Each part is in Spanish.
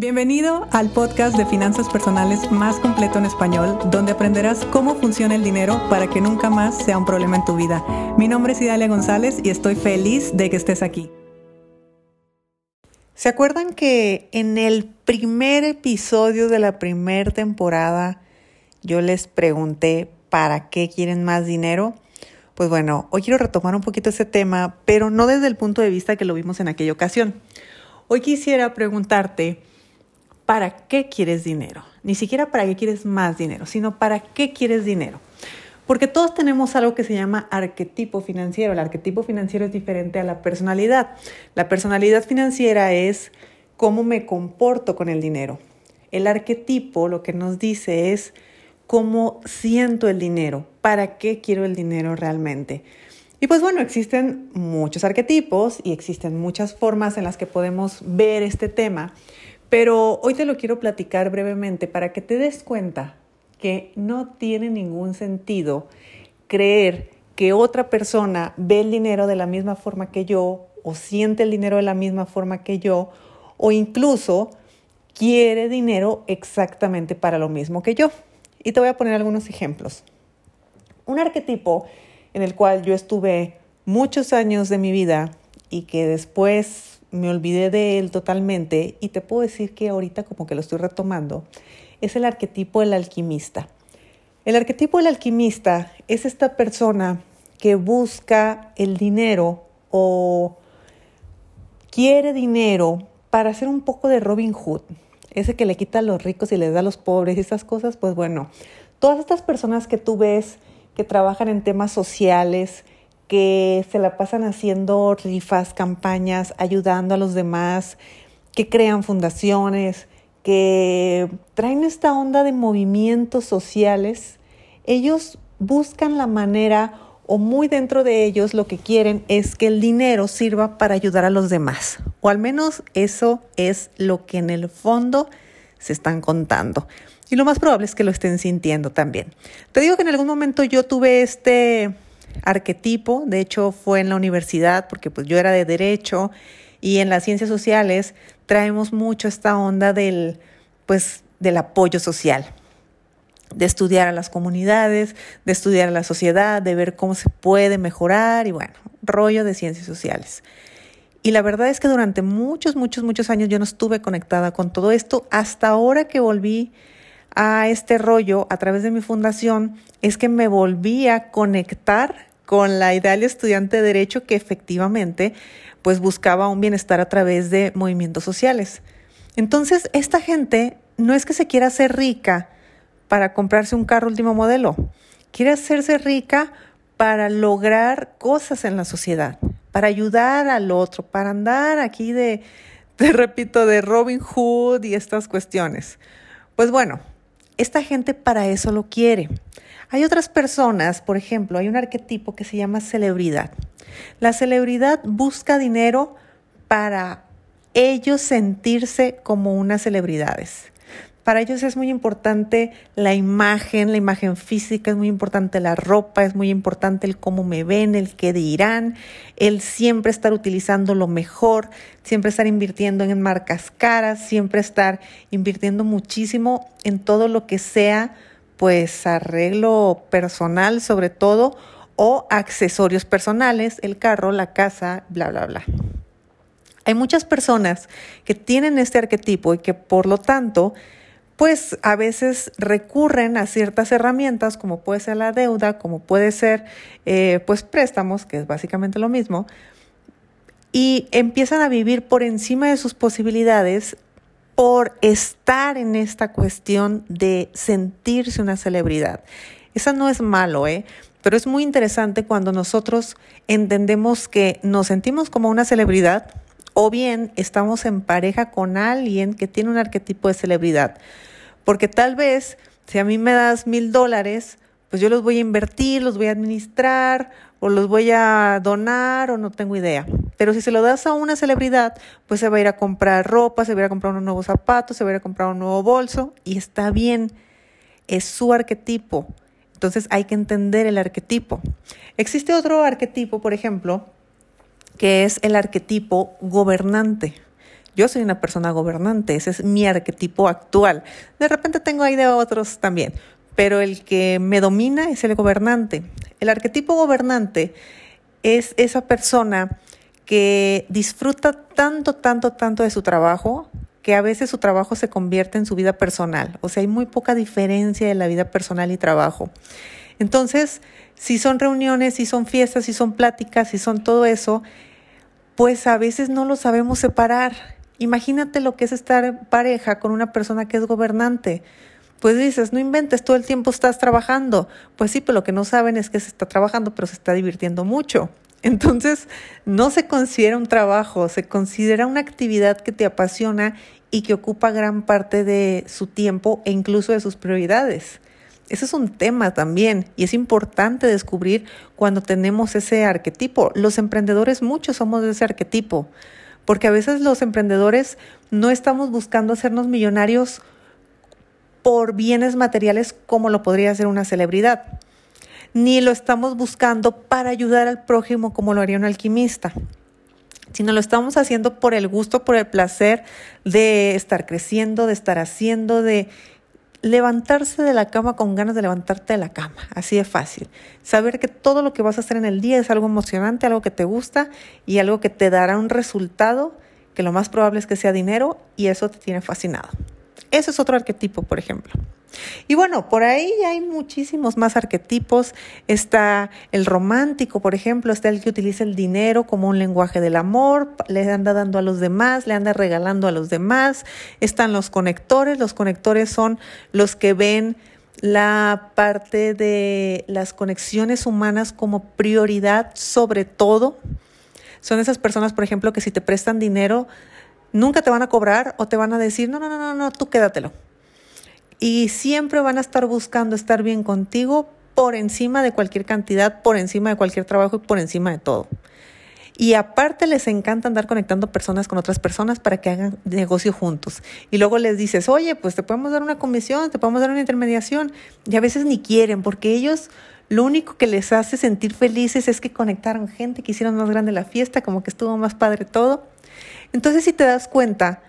Bienvenido al podcast de finanzas personales más completo en español, donde aprenderás cómo funciona el dinero para que nunca más sea un problema en tu vida. Mi nombre es Idalia González y estoy feliz de que estés aquí. ¿Se acuerdan que en el primer episodio de la primera temporada yo les pregunté para qué quieren más dinero? Pues bueno, hoy quiero retomar un poquito ese tema, pero no desde el punto de vista que lo vimos en aquella ocasión. Hoy quisiera preguntarte, ¿para qué quieres dinero? Ni siquiera para qué quieres más dinero, sino para qué quieres dinero. Porque todos tenemos algo que se llama arquetipo financiero. El arquetipo financiero es diferente a la personalidad. La personalidad financiera es cómo me comporto con el dinero. El arquetipo lo que nos dice es cómo siento el dinero, para qué quiero el dinero realmente. Y pues bueno, existen muchos arquetipos y existen muchas formas en las que podemos ver este tema. Pero hoy te lo quiero platicar brevemente para que te des cuenta que no tiene ningún sentido creer que otra persona ve el dinero de la misma forma que yo o siente el dinero de la misma forma que yo o incluso quiere dinero exactamente para lo mismo que yo. Y te voy a poner algunos ejemplos. Un arquetipo en el cual yo estuve muchos años de mi vida y que después me olvidé de él totalmente y te puedo decir que ahorita como que lo estoy retomando, es el arquetipo del alquimista. El arquetipo del alquimista es esta persona que busca el dinero o quiere dinero para hacer un poco de Robin Hood, ese que le quita a los ricos y le da a los pobres y esas cosas, pues bueno, todas estas personas que tú ves que trabajan en temas sociales, que se la pasan haciendo rifas, campañas, ayudando a los demás, que crean fundaciones, que traen esta onda de movimientos sociales, ellos buscan la manera o muy dentro de ellos lo que quieren es que el dinero sirva para ayudar a los demás. O al menos eso es lo que en el fondo se están contando. Y lo más probable es que lo estén sintiendo también. Te digo que en algún momento yo tuve este arquetipo, de hecho fue en la universidad porque pues yo era de derecho y en las ciencias sociales traemos mucho esta onda del pues del apoyo social, de estudiar a las comunidades, de estudiar a la sociedad, de ver cómo se puede mejorar y bueno, rollo de ciencias sociales. Y la verdad es que durante muchos, muchos, muchos años yo no estuve conectada con todo esto. Hasta ahora que volví a este rollo a través de mi fundación es que me volví a conectar con la ideal estudiante de derecho que efectivamente pues buscaba un bienestar a través de movimientos sociales. Entonces, esta gente no es que se quiera hacer rica para comprarse un carro último modelo, quiere hacerse rica para lograr cosas en la sociedad, para ayudar al otro, para andar aquí de, te repito, de Robin Hood y estas cuestiones. Pues bueno, esta gente para eso lo quiere. Hay otras personas, por ejemplo, hay un arquetipo que se llama celebridad. La celebridad busca dinero para ellos sentirse como unas celebridades. Para ellos es muy importante la imagen, la imagen física, es muy importante la ropa, es muy importante el cómo me ven, el qué dirán, el siempre estar utilizando lo mejor, siempre estar invirtiendo en marcas caras, siempre estar invirtiendo muchísimo en todo lo que sea pues arreglo personal sobre todo o accesorios personales, el carro, la casa, bla, bla, bla. Hay muchas personas que tienen este arquetipo y que por lo tanto pues a veces recurren a ciertas herramientas como puede ser la deuda, como puede ser eh, pues préstamos, que es básicamente lo mismo, y empiezan a vivir por encima de sus posibilidades por estar en esta cuestión de sentirse una celebridad. Esa no es malo, ¿eh? Pero es muy interesante cuando nosotros entendemos que nos sentimos como una celebridad o bien estamos en pareja con alguien que tiene un arquetipo de celebridad. Porque tal vez si a mí me das mil dólares, pues yo los voy a invertir, los voy a administrar o los voy a donar o no tengo idea. Pero si se lo das a una celebridad, pues se va a ir a comprar ropa, se va a ir a comprar unos nuevos zapatos, se va a ir a comprar un nuevo bolso y está bien, es su arquetipo. Entonces hay que entender el arquetipo. Existe otro arquetipo, por ejemplo, que es el arquetipo gobernante. Yo soy una persona gobernante, ese es mi arquetipo actual. De repente tengo ahí de otros también, pero el que me domina es el gobernante. El arquetipo gobernante es esa persona que disfruta tanto, tanto, tanto de su trabajo que a veces su trabajo se convierte en su vida personal. O sea, hay muy poca diferencia de la vida personal y trabajo. Entonces, si son reuniones, si son fiestas, si son pláticas, si son todo eso, pues a veces no lo sabemos separar. Imagínate lo que es estar pareja con una persona que es gobernante. Pues dices, no inventes, todo el tiempo estás trabajando. Pues sí, pero lo que no saben es que se está trabajando, pero se está divirtiendo mucho. Entonces, no se considera un trabajo, se considera una actividad que te apasiona y que ocupa gran parte de su tiempo e incluso de sus prioridades. Ese es un tema también y es importante descubrir cuando tenemos ese arquetipo. Los emprendedores muchos somos de ese arquetipo, porque a veces los emprendedores no estamos buscando hacernos millonarios por bienes materiales como lo podría hacer una celebridad ni lo estamos buscando para ayudar al prójimo como lo haría un alquimista, sino lo estamos haciendo por el gusto, por el placer de estar creciendo, de estar haciendo, de levantarse de la cama con ganas de levantarte de la cama, así de fácil. Saber que todo lo que vas a hacer en el día es algo emocionante, algo que te gusta y algo que te dará un resultado que lo más probable es que sea dinero y eso te tiene fascinado. Eso es otro arquetipo, por ejemplo. Y bueno, por ahí hay muchísimos más arquetipos. Está el romántico, por ejemplo, está el que utiliza el dinero como un lenguaje del amor, le anda dando a los demás, le anda regalando a los demás. Están los conectores, los conectores son los que ven la parte de las conexiones humanas como prioridad sobre todo. Son esas personas, por ejemplo, que si te prestan dinero, nunca te van a cobrar o te van a decir, no, no, no, no, no, tú quédatelo y siempre van a estar buscando estar bien contigo por encima de cualquier cantidad, por encima de cualquier trabajo y por encima de todo. Y aparte les encanta andar conectando personas con otras personas para que hagan negocio juntos. Y luego les dices, oye, pues te podemos dar una comisión, te podemos dar una intermediación. Y a veces ni quieren, porque ellos lo único que les hace sentir felices es que conectaron gente, que hicieron más grande la fiesta, como que estuvo más padre todo. Entonces, si te das cuenta,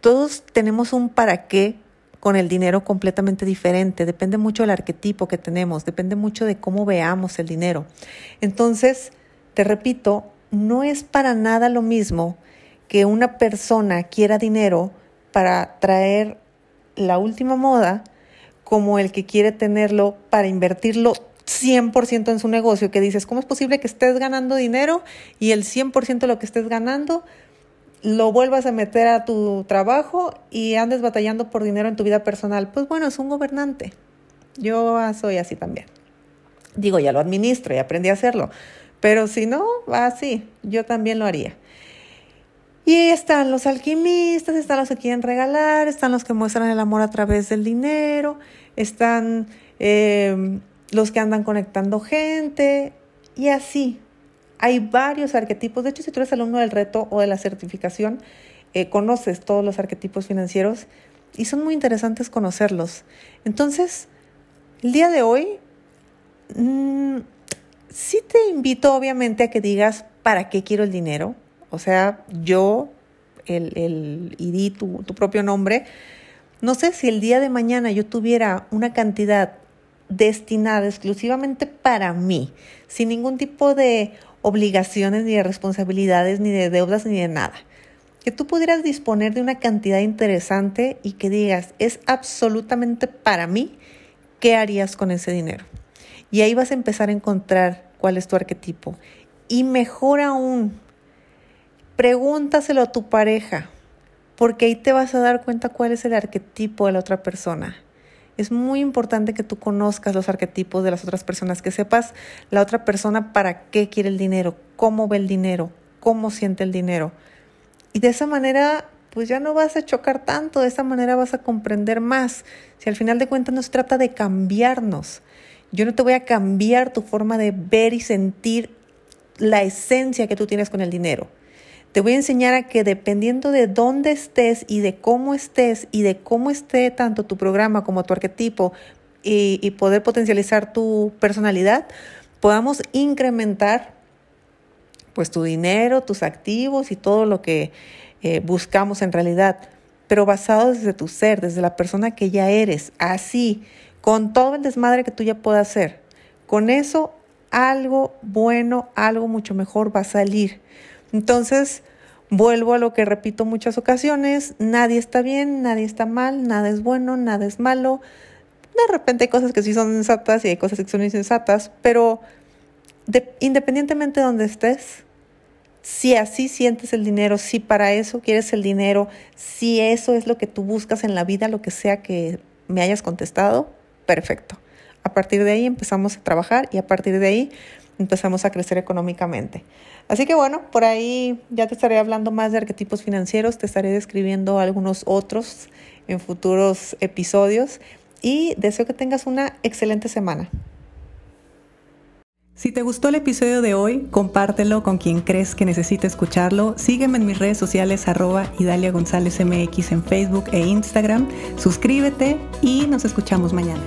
todos tenemos un para qué con el dinero completamente diferente. Depende mucho del arquetipo que tenemos, depende mucho de cómo veamos el dinero. Entonces, te repito, no es para nada lo mismo que una persona quiera dinero para traer la última moda como el que quiere tenerlo para invertirlo 100% en su negocio, que dices, ¿cómo es posible que estés ganando dinero y el 100% de lo que estés ganando lo vuelvas a meter a tu trabajo y andes batallando por dinero en tu vida personal. Pues bueno, es un gobernante. Yo soy así también. Digo, ya lo administro y aprendí a hacerlo. Pero si no, así, yo también lo haría. Y están los alquimistas, están los que quieren regalar, están los que muestran el amor a través del dinero, están eh, los que andan conectando gente y así. Hay varios arquetipos. De hecho, si tú eres alumno del reto o de la certificación, eh, conoces todos los arquetipos financieros y son muy interesantes conocerlos. Entonces, el día de hoy, mm, sí te invito obviamente a que digas para qué quiero el dinero. O sea, yo, el, el y tu, tu propio nombre. No sé si el día de mañana yo tuviera una cantidad destinada exclusivamente para mí, sin ningún tipo de obligaciones, ni de responsabilidades, ni de deudas, ni de nada. Que tú pudieras disponer de una cantidad interesante y que digas, es absolutamente para mí, ¿qué harías con ese dinero? Y ahí vas a empezar a encontrar cuál es tu arquetipo. Y mejor aún, pregúntaselo a tu pareja, porque ahí te vas a dar cuenta cuál es el arquetipo de la otra persona. Es muy importante que tú conozcas los arquetipos de las otras personas, que sepas la otra persona para qué quiere el dinero, cómo ve el dinero, cómo siente el dinero. Y de esa manera, pues ya no vas a chocar tanto, de esa manera vas a comprender más. Si al final de cuentas no se trata de cambiarnos, yo no te voy a cambiar tu forma de ver y sentir la esencia que tú tienes con el dinero. Te voy a enseñar a que dependiendo de dónde estés y de cómo estés y de cómo esté tanto tu programa como tu arquetipo y, poder potencializar tu personalidad, podamos incrementar pues tu dinero, tus activos y todo lo que eh, buscamos en realidad, pero basado desde tu ser, desde la persona que ya eres, así, con todo el desmadre que tú ya puedas hacer. Con eso algo bueno, algo mucho mejor va a salir. Entonces, vuelvo a lo que repito muchas ocasiones, nadie está bien, nadie está mal, nada es bueno, nada es malo. De repente hay cosas que sí son sensatas y hay cosas que son insensatas, pero independientemente de donde estés, si así sientes el dinero, si para eso quieres el dinero, si eso es lo que tú buscas en la vida, lo que sea que me hayas contestado, perfecto. A partir de ahí empezamos a trabajar y a partir de ahí empezamos a crecer económicamente. Así que bueno, por ahí ya te estaré hablando más de arquetipos financieros, te estaré describiendo algunos otros en futuros episodios y deseo que tengas una excelente semana. Si te gustó el episodio de hoy, compártelo con quien crees que necesite escucharlo. Sígueme en mis redes sociales arroba Idalia González MX en Facebook e Instagram. Suscríbete y nos escuchamos mañana.